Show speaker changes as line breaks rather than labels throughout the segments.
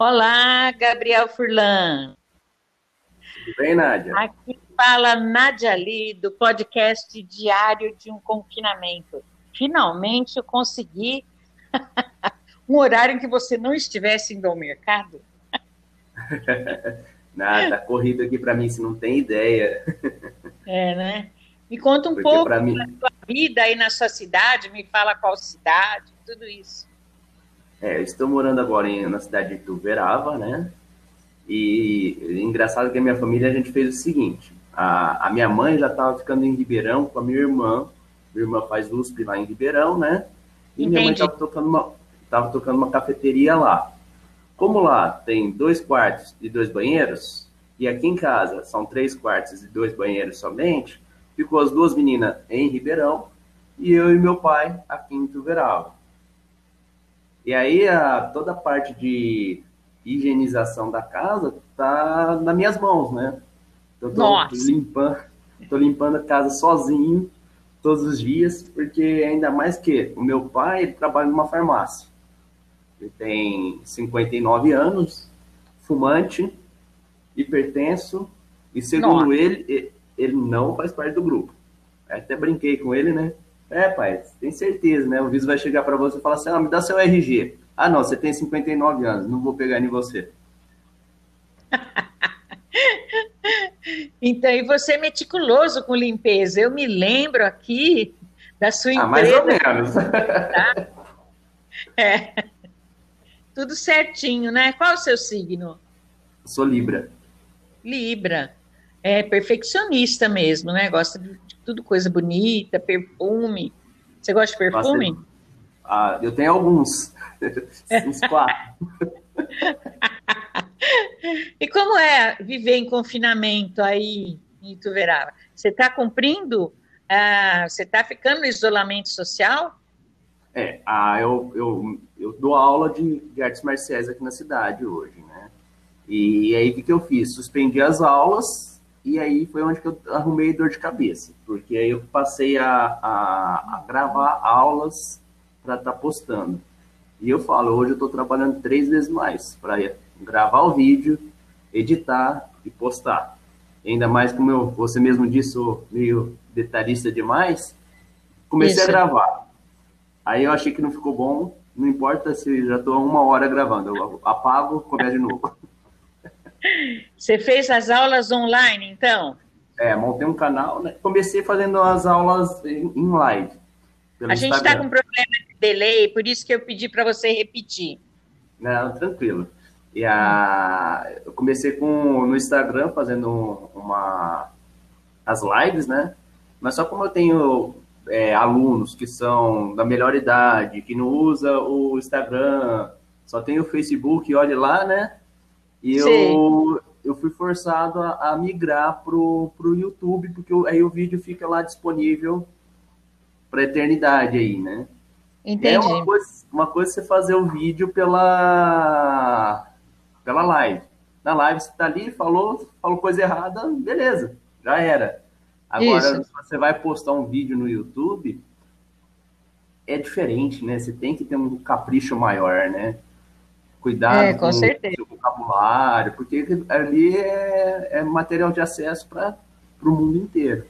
Olá, Gabriel Furlan.
Tudo bem, Nádia?
Aqui fala Nádia Lee, do podcast Diário de um Confinamento. Finalmente eu consegui um horário em que você não estivesse indo ao mercado.
Nada, tá corrido aqui para mim, se não tem ideia.
É, né? Me conta um Porque pouco mim... da sua vida aí na sua cidade, me fala qual cidade, tudo isso.
É, eu estou morando agora em, na cidade de Tuverava, né? E engraçado que a minha família a gente fez o seguinte: a, a minha mãe já estava ficando em Ribeirão com a minha irmã. Minha irmã faz USP lá em Ribeirão, né? E Entendi. minha mãe estava tocando uma, tava tocando uma cafeteria lá. Como lá tem dois quartos e dois banheiros, e aqui em casa são três quartos e dois banheiros somente, ficou as duas meninas em Ribeirão e eu e meu pai aqui em Tuverava. E aí a, toda a parte de higienização da casa tá nas minhas mãos, né? Eu tô Nossa. limpando, tô limpando a casa sozinho todos os dias, porque ainda mais que o meu pai trabalha numa farmácia. Ele tem 59 anos, fumante, hipertenso, e segundo Nossa. ele, ele não faz parte do grupo. Até brinquei com ele, né? É, pai, tem certeza, né? O viso vai chegar para você e falar assim: ah, me dá seu RG. Ah, não, você tem 59 anos, não vou pegar em você.
então, e você é meticuloso com limpeza. Eu me lembro aqui da sua empresa. Ah, mais
ou menos. Tá?
É. Tudo certinho, né? Qual é o seu signo?
Sou Libra.
Libra. É perfeccionista mesmo, né? Gosta de tudo coisa bonita, perfume. Você gosta de perfume?
Ah, eu tenho alguns. Uns quatro.
e como é viver em confinamento aí em Ituverava? Você está cumprindo? Ah, você está ficando no isolamento social?
É, ah, eu, eu, eu dou aula de, de artes marciais aqui na cidade hoje, né? E aí o que, que eu fiz? Suspendi as aulas e aí foi onde que eu arrumei dor de cabeça, porque aí eu passei a, a, a gravar aulas para estar tá postando. E eu falo, hoje eu estou trabalhando três vezes mais para gravar o vídeo, editar e postar. Ainda mais como eu, você mesmo disse, sou meio detalhista demais, comecei Isso. a gravar. Aí eu achei que não ficou bom, não importa se já estou uma hora gravando, eu apago, começo de novo.
Você fez as aulas online, então?
É, montei um canal, né? comecei fazendo as aulas em, live.
A gente está com problema de delay, por isso que eu pedi para você repetir.
Não, tranquilo. E a, eu comecei com no Instagram fazendo uma as lives, né? Mas só como eu tenho é, alunos que são da melhor idade, que não usa o Instagram, só tem o Facebook, olhe lá, né? E eu, eu fui forçado a, a migrar pro, pro YouTube, porque eu, aí o vídeo fica lá disponível para eternidade aí, né?
Entendi. É
uma coisa, uma coisa você fazer o vídeo pela, pela live. Na live você tá ali, falou, falou coisa errada, beleza, já era. Agora, se você vai postar um vídeo no YouTube, é diferente, né? Você tem que ter um capricho maior, né? Cuidado
é, com, certeza.
seu vocabulário, porque ali é, é material de acesso para o mundo inteiro.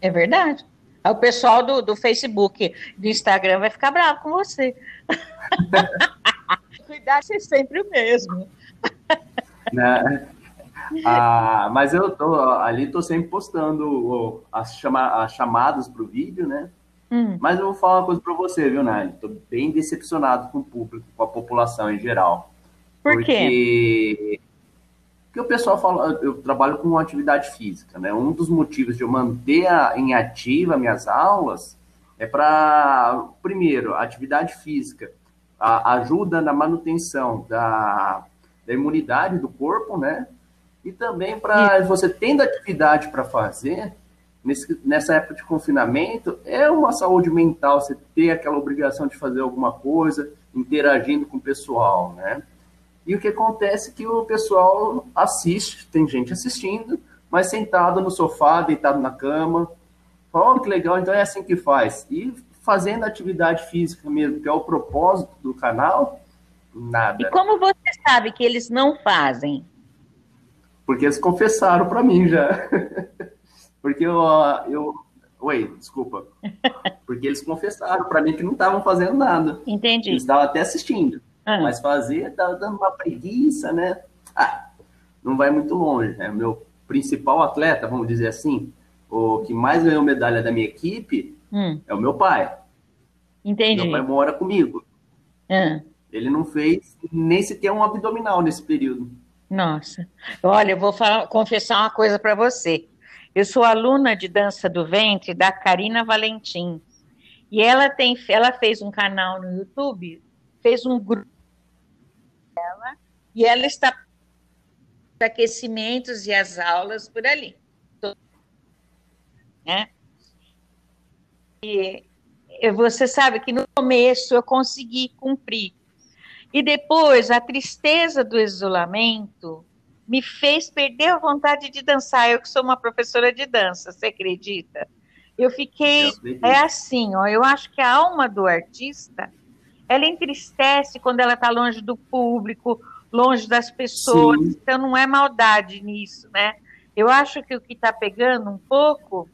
É verdade. O pessoal do, do Facebook, do Instagram vai ficar bravo com você. Cuidar ser sempre o mesmo.
Né? Ah, mas eu tô ali, tô sempre postando as, chama, as chamadas para o vídeo, né? Hum. Mas eu vou falar uma coisa para você, viu, Nani? Tô bem decepcionado com o público, com a população em geral.
Por porque... quê?
Porque o pessoal fala, eu trabalho com atividade física, né? Um dos motivos de eu manter a, em ativa minhas aulas é para, primeiro, a atividade física a, ajuda na manutenção da, da imunidade do corpo, né? E também para você tendo atividade para fazer, nesse, nessa época de confinamento, é uma saúde mental você ter aquela obrigação de fazer alguma coisa, interagindo com o pessoal, né? E o que acontece é que o pessoal assiste, tem gente assistindo, mas sentado no sofá, deitado na cama. Oh, que legal, então é assim que faz. E fazendo atividade física mesmo, que é o propósito do canal, Nada.
E como você sabe que eles não fazem?
Porque eles confessaram para mim já. Porque eu, eu. Oi, desculpa. Porque eles confessaram para mim que não estavam fazendo nada.
Entendi.
Eles estavam até assistindo. Ah. Mas fazer estava dando uma preguiça, né? Ah, não vai muito longe. Né? Meu principal atleta, vamos dizer assim, o que mais ganhou medalha da minha equipe hum. é o meu pai.
Entendi.
Meu pai mora comigo.
Ah.
Ele não fez nem sequer um abdominal nesse período.
Nossa. Olha, eu vou falar, confessar uma coisa para você. Eu sou aluna de dança do ventre da Karina Valentim. E ela tem, ela fez um canal no YouTube, fez um grupo dela, e ela está aquecimentos e as aulas por ali. Né? E você sabe que no começo eu consegui cumprir. E depois a tristeza do isolamento me fez perder a vontade de dançar. Eu que sou uma professora de dança, você acredita? Eu fiquei é assim, ó, eu acho que a alma do artista, ela entristece quando ela está longe do público, longe das pessoas. Sim. Então não é maldade nisso, né? Eu acho que o que está pegando um pouco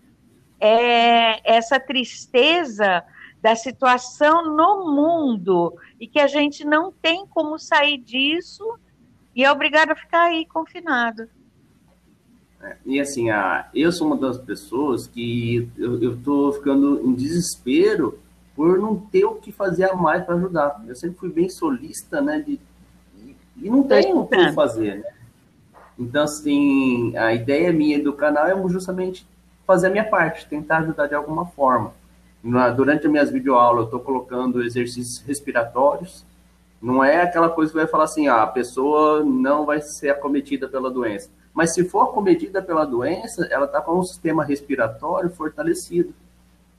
é essa tristeza da situação no mundo e que a gente não tem como sair disso e é obrigado a ficar aí confinado.
É, e assim, a, eu sou uma das pessoas que eu estou ficando em desespero por não ter o que fazer a mais para ajudar. Eu sempre fui bem solista, né? De, e não tenho o que fazer, né? Então, assim, a ideia minha do canal é justamente fazer a minha parte, tentar ajudar de alguma forma. Na, durante as minhas videoaulas, eu estou colocando exercícios respiratórios. Não é aquela coisa que vai falar assim, ah, a pessoa não vai ser acometida pela doença. Mas se for acometida pela doença, ela está com um sistema respiratório fortalecido.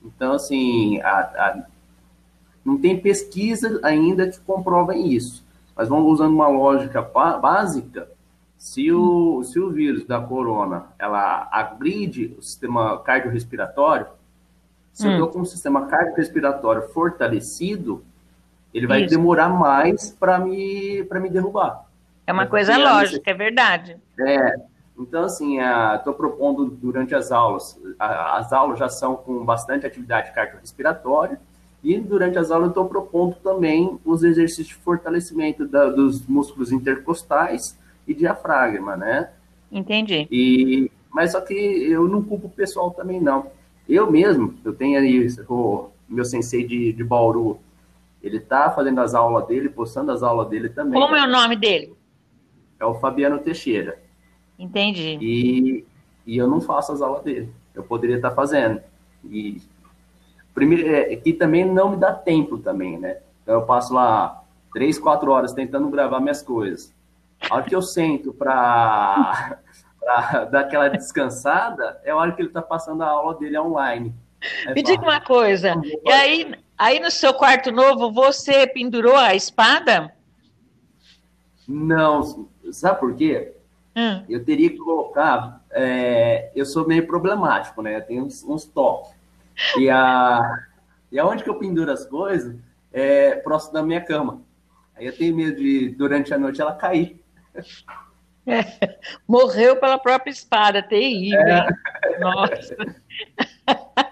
Então, assim, a, a, não tem pesquisa ainda que comprovem isso. Mas vamos usando uma lógica básica, se o, se o vírus da corona ela agride o sistema cardiorrespiratório, se hum. eu estou com um sistema cardiorrespiratório fortalecido, ele vai Isso. demorar mais para me, me derrubar.
É uma coisa lógica, é verdade.
É. Então, assim, estou propondo durante as aulas, a, as aulas já são com bastante atividade cardiorrespiratória, e durante as aulas estou propondo também os exercícios de fortalecimento da, dos músculos intercostais e diafragma, né?
Entendi.
E, mas só que eu não culpo o pessoal também, não. Eu mesmo, eu tenho aí o meu sensei de, de Bauru, ele tá fazendo as aulas dele, postando as aulas dele também.
Como é o nome dele?
É o Fabiano Teixeira.
Entendi.
E, e eu não faço as aulas dele. Eu poderia estar tá fazendo. E primeiro é que também não me dá tempo também, né? Então eu passo lá três, quatro horas tentando gravar minhas coisas. A hora que eu sento para para dar aquela descansada, é a hora que ele está passando a aula dele online.
Me diga uma coisa, e aí, aí no seu quarto novo você pendurou a espada?
Não, sabe por quê? Hum. Eu teria que colocar. É, eu sou meio problemático, né? Eu tenho uns, uns toques. E, a, e aonde que eu penduro as coisas é próximo da minha cama. Aí eu tenho medo de, durante a noite, ela cair.
É, morreu pela própria espada, terrível. É. Nossa.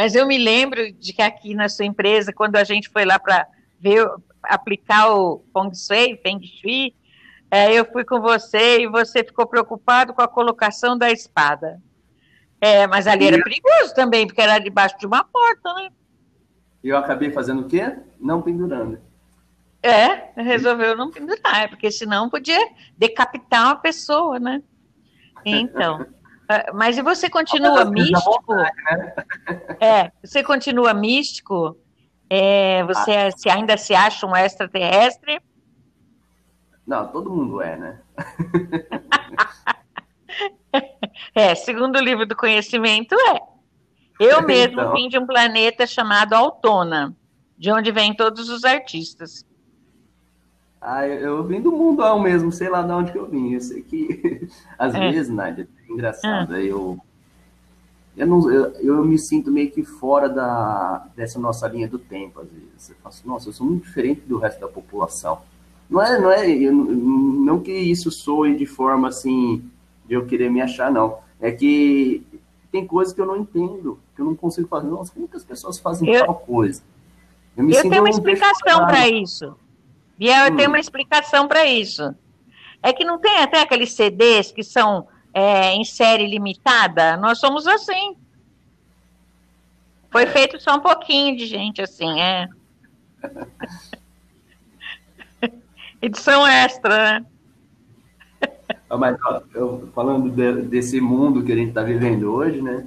Mas eu me lembro de que aqui na sua empresa, quando a gente foi lá para ver aplicar o Feng Shui, Feng Shui, é, eu fui com você e você ficou preocupado com a colocação da espada. É, mas ali era perigoso também, porque era debaixo de uma porta, né?
Eu acabei fazendo o quê? Não pendurando.
É, resolveu não pendurar, porque senão podia decapitar uma pessoa, né? Então. Ah, mas e você continua místico? Né? É, você continua místico? É, você ah. se, ainda se acha um extraterrestre?
Não, todo mundo é, né?
é, segundo o livro do conhecimento, é. Eu mesmo então... vim de um planeta chamado Autona, de onde vêm todos os artistas.
Ah, eu vim do mundão mesmo, sei lá de onde que eu vim. Eu sei que, às é. vezes, Nádia, é engraçado, ah. eu, eu, não, eu, eu, me sinto meio que fora da, dessa nossa linha do tempo, às vezes. Eu assim, nossa, eu sou muito diferente do resto da população. Não é, não é, eu, não que isso soe de forma assim, de eu querer me achar, não. É que tem coisas que eu não entendo, que eu não consigo fazer. Nossa, como que as pessoas fazem eu, tal coisa?
Eu, eu tenho uma explicação para isso. Biel, eu hum. tenho uma explicação para isso. É que não tem até aqueles CDs que são é, em série limitada? Nós somos assim. Foi feito só um pouquinho de gente assim, é. Edição extra, né?
Mas, ó, eu, falando de, desse mundo que a gente está vivendo hoje, né?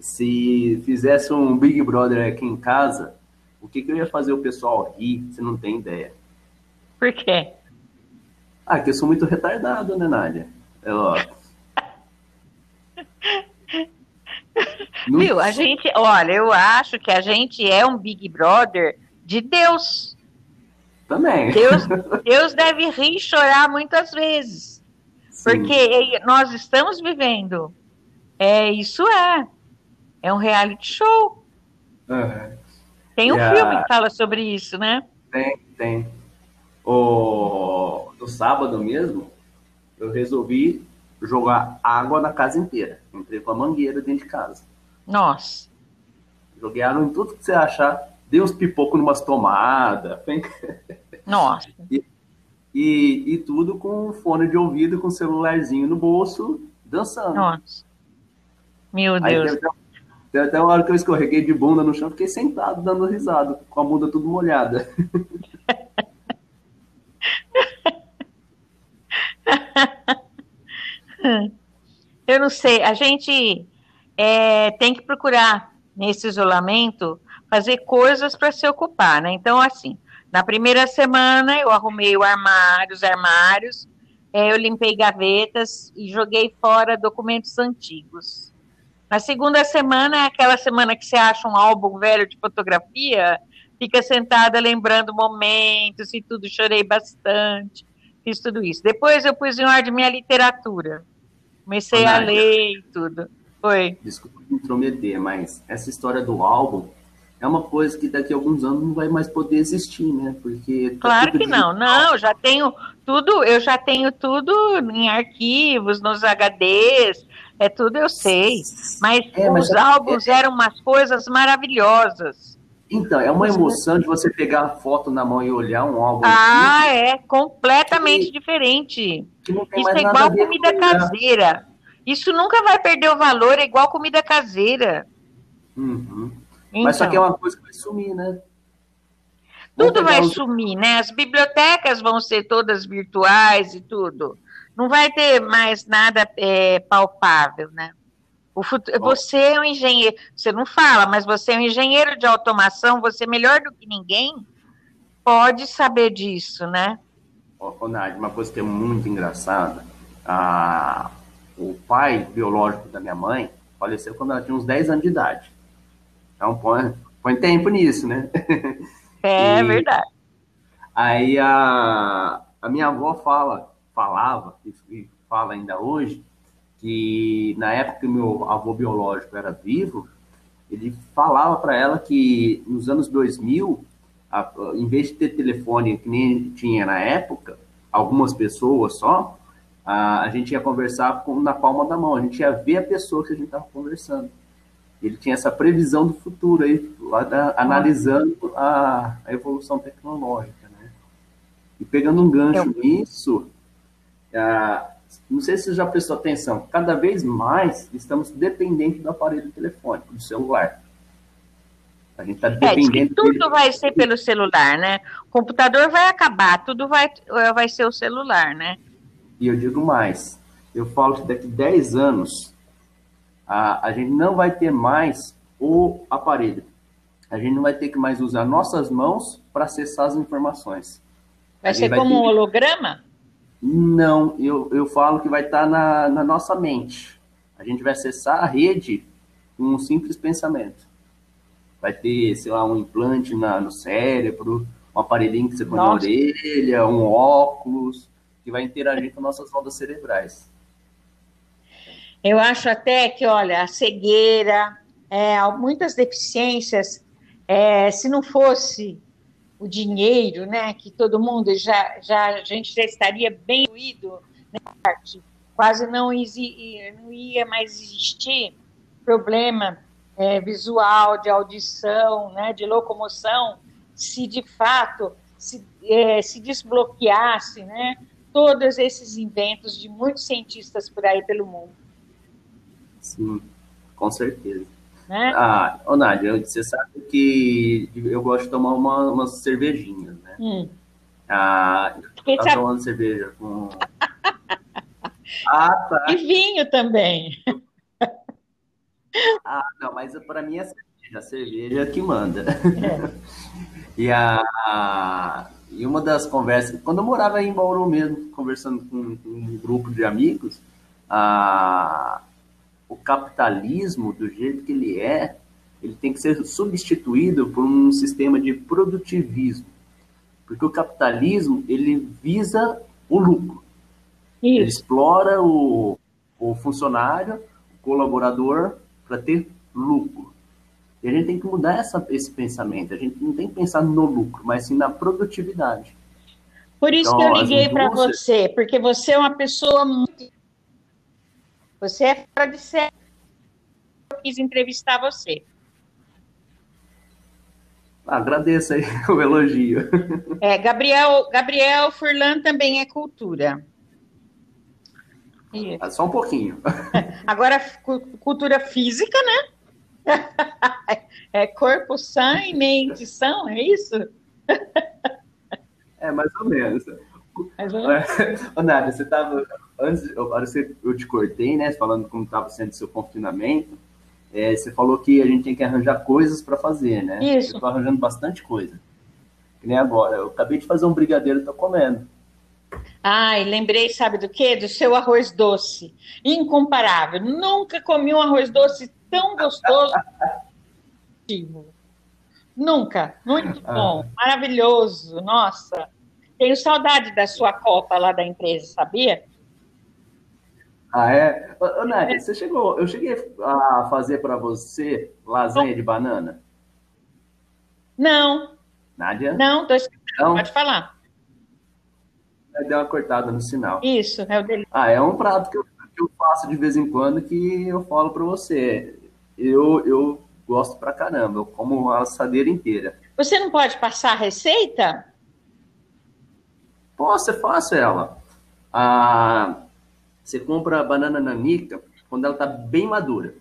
Se fizesse um Big Brother aqui em casa, o que, que eu ia fazer o pessoal rir? Você não tem ideia.
Por quê?
Ah, que eu sou muito retardado, né, Nádia? É lógico.
Viu? A gente, olha, eu acho que a gente é um Big Brother de Deus.
Também.
Deus, Deus deve rir e chorar muitas vezes. Sim. Porque nós estamos vivendo. É, isso é. É um reality show. Uhum. Tem um yeah. filme que fala sobre isso, né?
Tem, tem. O, no sábado mesmo, eu resolvi jogar água na casa inteira. Entrei com a mangueira dentro de casa.
Nossa.
Joguei água em tudo que você achar. Dei uns pipocos numas tomadas.
Nossa.
E, e, e, tudo com fone de ouvido, com celularzinho no bolso, dançando.
Nossa. Meu Deus.
Tem até uma hora que eu escorreguei de bunda no chão, fiquei sentado dando risada, com a bunda tudo molhada.
Eu não sei, a gente é, tem que procurar, nesse isolamento, fazer coisas para se ocupar, né? Então, assim, na primeira semana eu arrumei o armário, os armários, é, eu limpei gavetas e joguei fora documentos antigos. Na segunda semana é aquela semana que você acha um álbum velho de fotografia, fica sentada lembrando momentos e tudo, chorei bastante, fiz tudo isso. Depois eu pus em ordem minha literatura. Comecei a ler e tudo. Foi.
Desculpa me intrometer, mas essa história do álbum é uma coisa que daqui a alguns anos não vai mais poder existir, né? Porque
tá claro que não, não, já tenho tudo, eu já tenho tudo em arquivos, nos HDs, é tudo eu sei. Mas, é, mas os é, álbuns é, eram umas coisas maravilhosas.
Então, é uma emoção de você pegar a foto na mão e olhar um álbum.
Ah, é completamente que, diferente. Isso é igual comida caseira. Isso nunca vai perder o valor, é igual comida caseira.
Uhum. Então, Mas só que é uma coisa que vai sumir, né?
Tudo vai os... sumir, né? As bibliotecas vão ser todas virtuais e tudo. Não vai ter mais nada é, palpável, né? Você é um engenheiro, você não fala, mas você é um engenheiro de automação, você é melhor do que ninguém pode saber disso, né?
Ô, Nádia, uma coisa que é muito engraçada, a, o pai biológico da minha mãe faleceu quando ela tinha uns 10 anos de idade. Então põe, põe tempo nisso, né?
É e, verdade.
Aí a, a minha avó fala, falava, e fala ainda hoje, que na época que meu avô biológico era vivo, ele falava para ela que nos anos 2000 a, em vez de ter telefone que nem tinha na época, algumas pessoas só, a, a gente ia conversar com, na palma da mão, a gente ia ver a pessoa que a gente estava conversando. Ele tinha essa previsão do futuro aí, analisando a, a, evolução tecnológica, né? E pegando um gancho nisso, não sei se você já prestou atenção, cada vez mais estamos dependentes do aparelho telefônico, do celular.
A gente está dependendo. É, tudo dele. vai ser pelo celular, né? O computador vai acabar, tudo vai, vai ser o celular, né?
E eu digo mais, eu falo que daqui 10 anos a, a gente não vai ter mais o aparelho. A gente não vai ter que mais usar nossas mãos para acessar as informações.
Vai ser vai como ter... um holograma?
Não, eu, eu falo que vai estar tá na, na nossa mente. A gente vai acessar a rede com um simples pensamento vai ter, sei lá, um implante na, no cérebro, um aparelhinho que você põe Nossa. na orelha, um óculos, que vai interagir com nossas ondas cerebrais.
Eu acho até que, olha, a cegueira, é, muitas deficiências, é, se não fosse o dinheiro, né, que todo mundo já, já a gente já estaria bem ruído arte, quase não, não ia mais existir problema é, visual, de audição, né, de locomoção, se de fato se, é, se desbloqueasse, né, todos esses inventos de muitos cientistas por aí pelo mundo.
Sim, com certeza. Né? Ah, ô Nádia, você sabe que eu gosto de tomar uma, umas cervejinhas, né? Hum. Ah, eu tá tomando cerveja com...
ah, tá. E vinho também.
ah, não, mas para mim é cerveja, a cerveja é que manda. É. e, a, e uma das conversas, quando eu morava em Bauru mesmo, conversando com, com um grupo de amigos, a, o capitalismo, do jeito que ele é, ele tem que ser substituído por um sistema de produtivismo. Porque o capitalismo, ele visa o lucro. Isso. Ele explora o, o funcionário, o colaborador, para ter lucro. E a gente tem que mudar essa, esse pensamento. A gente não tem que pensar no lucro, mas sim na produtividade.
Por isso então, que eu liguei para você, porque você é uma pessoa muito você é fora de série. Eu quis entrevistar você.
Agradeço aí o elogio.
É, Gabriel, Gabriel Furlan também é cultura.
Isso. Ah, só um pouquinho.
Agora, cultura física, né? É corpo sã e mente são, é isso?
É, mais ou menos. Mais ou menos. Ô, Nádia, você estava antes, eu, eu te cortei, né? Falando como estava sendo seu confinamento. É, você falou que a gente tem que arranjar coisas para fazer, né?
Isso.
Eu estou arranjando bastante coisa. Que nem agora. Eu acabei de fazer um brigadeiro e estou comendo.
Ai, lembrei, sabe do quê? Do seu arroz doce. Incomparável. Nunca comi um arroz doce tão gostoso. Nunca. Muito ah. bom. Maravilhoso. Nossa. Tenho saudade da sua copa lá da empresa, sabia?
Ah, é? Ô, Nádia, você chegou. Eu cheguei a fazer para você lasanha de banana?
Não.
Nádia?
Não, tô escutando. Não? Pode falar.
Deu uma cortada no sinal.
Isso, é o dele.
Ah, é um prato que eu, que eu faço de vez em quando que eu falo para você. Eu, eu gosto pra caramba, eu como a assadeira inteira.
Você não pode passar a receita?
Posso, é fácil ela. Ah, você compra a banana nanica quando ela está bem madura.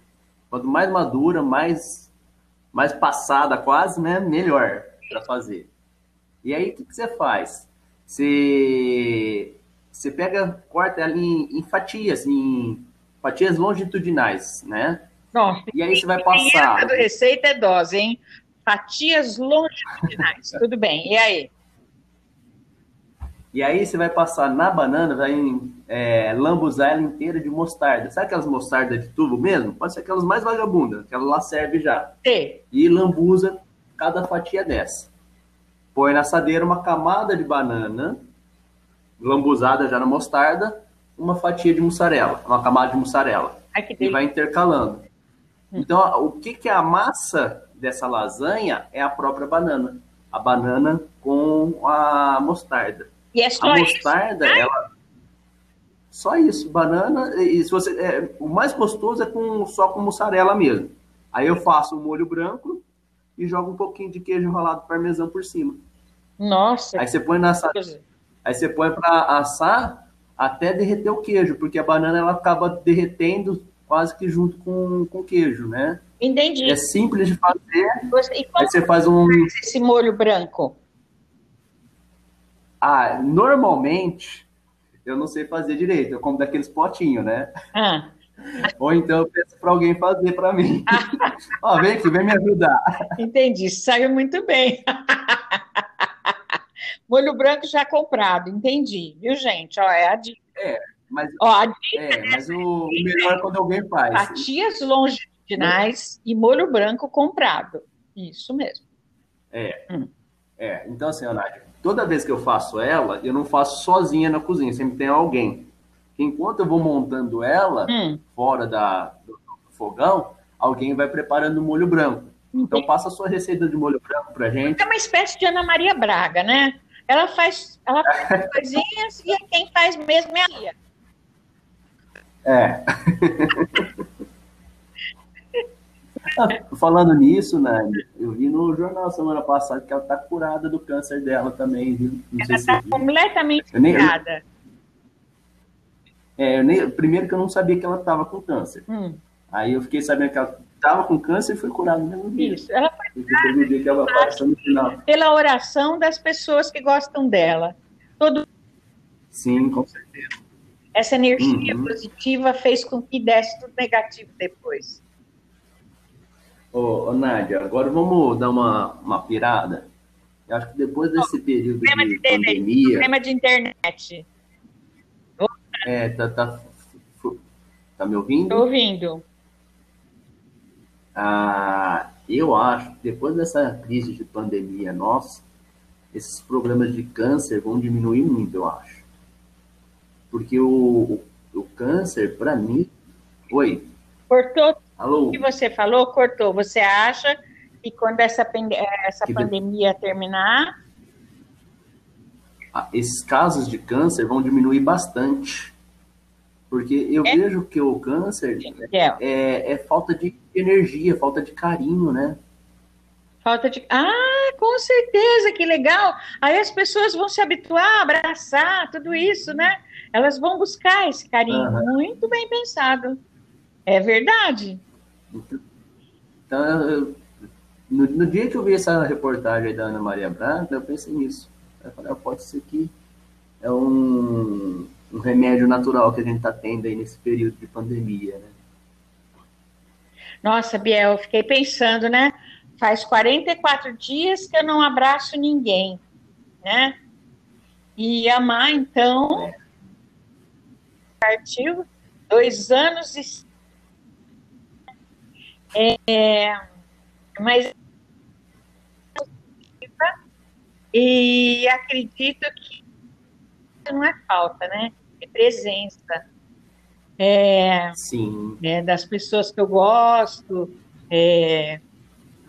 Quanto mais madura, mais, mais passada quase, né? Melhor para fazer. E aí, o que, que, você faz? Você, você pega, corta ela em, em fatias, em fatias longitudinais, né?
Nossa,
e aí você vai passar.
A receita é dose, hein? Fatias longitudinais. Tudo bem. E aí?
E aí você vai passar na banana, vai é, lambuzar ela inteira de mostarda. Sabe aquelas mostardas de tubo mesmo? Pode ser aquelas mais vagabundas, aquela lá serve já.
Sim.
E lambuza cada fatia dessa. Põe na assadeira uma camada de banana, lambuzada já na mostarda, uma fatia de mussarela, uma camada de mussarela.
Ai,
e vai intercalando. Então, o que, que é a massa dessa lasanha é a própria banana. A banana com a mostarda.
E é só
a mostarda, isso? ela. Só isso, banana. E se você, é, o mais gostoso é com, só com mussarela mesmo. Aí eu faço o molho branco e jogo um pouquinho de queijo ralado parmesão por cima.
Nossa.
Aí você põe na Aí você põe para assar até derreter o queijo, porque a banana ela acaba derretendo quase que junto com o queijo, né?
Entendi.
É simples de fazer. E como aí você faz um
esse molho branco?
Ah, normalmente eu não sei fazer direito, eu como daqueles potinhos, né?
Ah.
Ou então eu peço para alguém fazer para mim. Ó, vem aqui, vem me ajudar.
Entendi, saiu muito bem. Molho branco já comprado, entendi, viu, gente? Ó, é a dica.
É, mas,
Ó, a dica
é, mas o, o melhor é quando alguém faz.
Fatias longitudinais e molho branco comprado. Isso mesmo.
É. Hum. É, então assim, toda vez que eu faço ela, eu não faço sozinha na cozinha, sempre tem alguém. enquanto eu vou montando ela hum. fora da, do fogão, alguém vai preparando o molho branco. Então passa a sua receita de molho branco pra gente.
É uma espécie de Ana Maria Braga, né? Ela faz, ela faz coisinhas e quem faz mesmo é a Lia.
É. Falando nisso, né, eu vi no jornal semana passada que ela tá curada do câncer dela também, viu?
Não ela tá completamente nem, curada.
É, eu nem, primeiro que eu não sabia que ela tava com câncer. Hum. Aí eu fiquei sabendo que ela tava com câncer e foi curada no mesmo dia. Isso, ela foi curada. Dia que ela no final.
Pela oração das pessoas que gostam dela. Todo...
Sim, com certeza.
Essa energia uhum. positiva fez com que desse tudo negativo depois.
Ô, ô, Nádia, agora vamos dar uma, uma pirada. Eu acho que depois desse período de, de pandemia...
Problema de internet.
É, tá, tá, tá me ouvindo?
Estou ouvindo.
Ah, eu acho que depois dessa crise de pandemia nossa, esses problemas de câncer vão diminuir muito, eu acho. Porque o, o, o câncer, para mim... Oi?
Cortou Alô? O que você falou, cortou. Você acha que quando essa, essa que pandemia de... terminar.
Ah, esses casos de câncer vão diminuir bastante. Porque eu é. vejo que o câncer é. é, é falta de energia, falta de carinho, né?
Falta de. Ah, com certeza, que legal. Aí as pessoas vão se habituar a abraçar, tudo isso, né? Elas vão buscar esse carinho. Uhum. Muito bem pensado. É verdade.
Então, eu, no, no, dia que eu vi essa reportagem da Ana Maria Braga, eu pensei nisso. Eu falei, ah, pode ser que é um, um remédio natural que a gente está tendo aí nesse período de pandemia, né?
Nossa, Biel, eu fiquei pensando, né? Faz 44 dias que eu não abraço ninguém, né? E amar, então, é. partiu dois anos e é, mas e acredito que não é falta, né? É presença. É,
Sim.
É, das pessoas que eu gosto. É,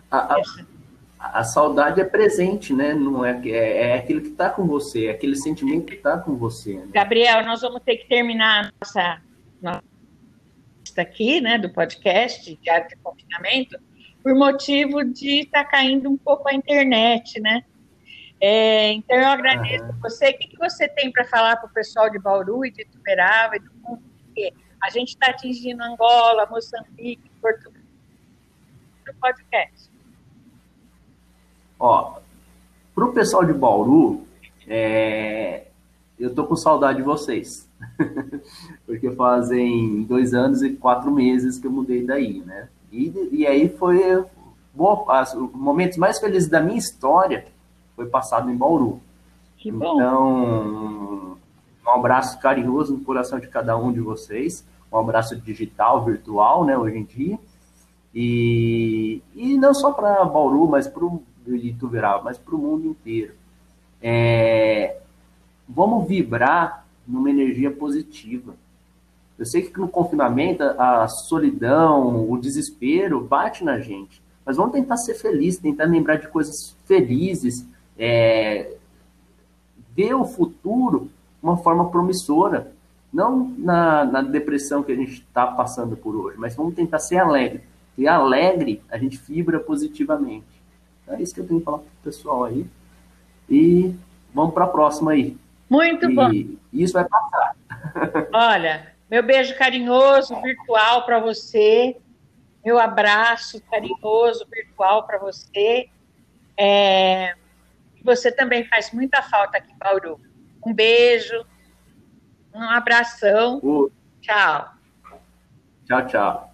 a, a, a, saudade é presente, né? Não é, é, é aquilo que está com você, é aquele sentimento que está com você. Né?
Gabriel, nós vamos ter que terminar a nossa, nossa aqui, né, do podcast Diário de Confinamento, por motivo de estar tá caindo um pouco a internet, né? É, então eu agradeço uhum. você. O que, que você tem para falar para o pessoal de Bauru e de Tuberava e do mundo? Porque a gente está atingindo Angola, Moçambique, Portugal no podcast.
Ó, para o pessoal de Bauru, é, eu tô com saudade de vocês. Porque fazem dois anos e quatro meses que eu mudei daí, né? E, e aí foi boa, os momentos mais felizes da minha história foi passado em Bauru.
Que bom.
Então, um abraço carinhoso no coração de cada um de vocês. Um abraço digital, virtual, né, hoje em dia. E, e não só para Bauru, mas para o Ituverava, mas para o mundo inteiro. É, vamos vibrar numa energia positiva. Eu sei que no confinamento a solidão, o desespero bate na gente, mas vamos tentar ser felizes, tentar lembrar de coisas felizes, é, ver o futuro uma forma promissora, não na, na depressão que a gente está passando por hoje, mas vamos tentar ser alegre. E alegre, a gente vibra positivamente. Então, é isso que eu tenho que falar para o pessoal aí. E vamos para a próxima aí.
Muito e bom.
Isso vai passar.
Olha, meu beijo carinhoso virtual para você. Meu abraço carinhoso virtual para você. É, você também faz muita falta aqui em Bauru. Um beijo, um abração. Uh. Tchau.
Tchau, tchau.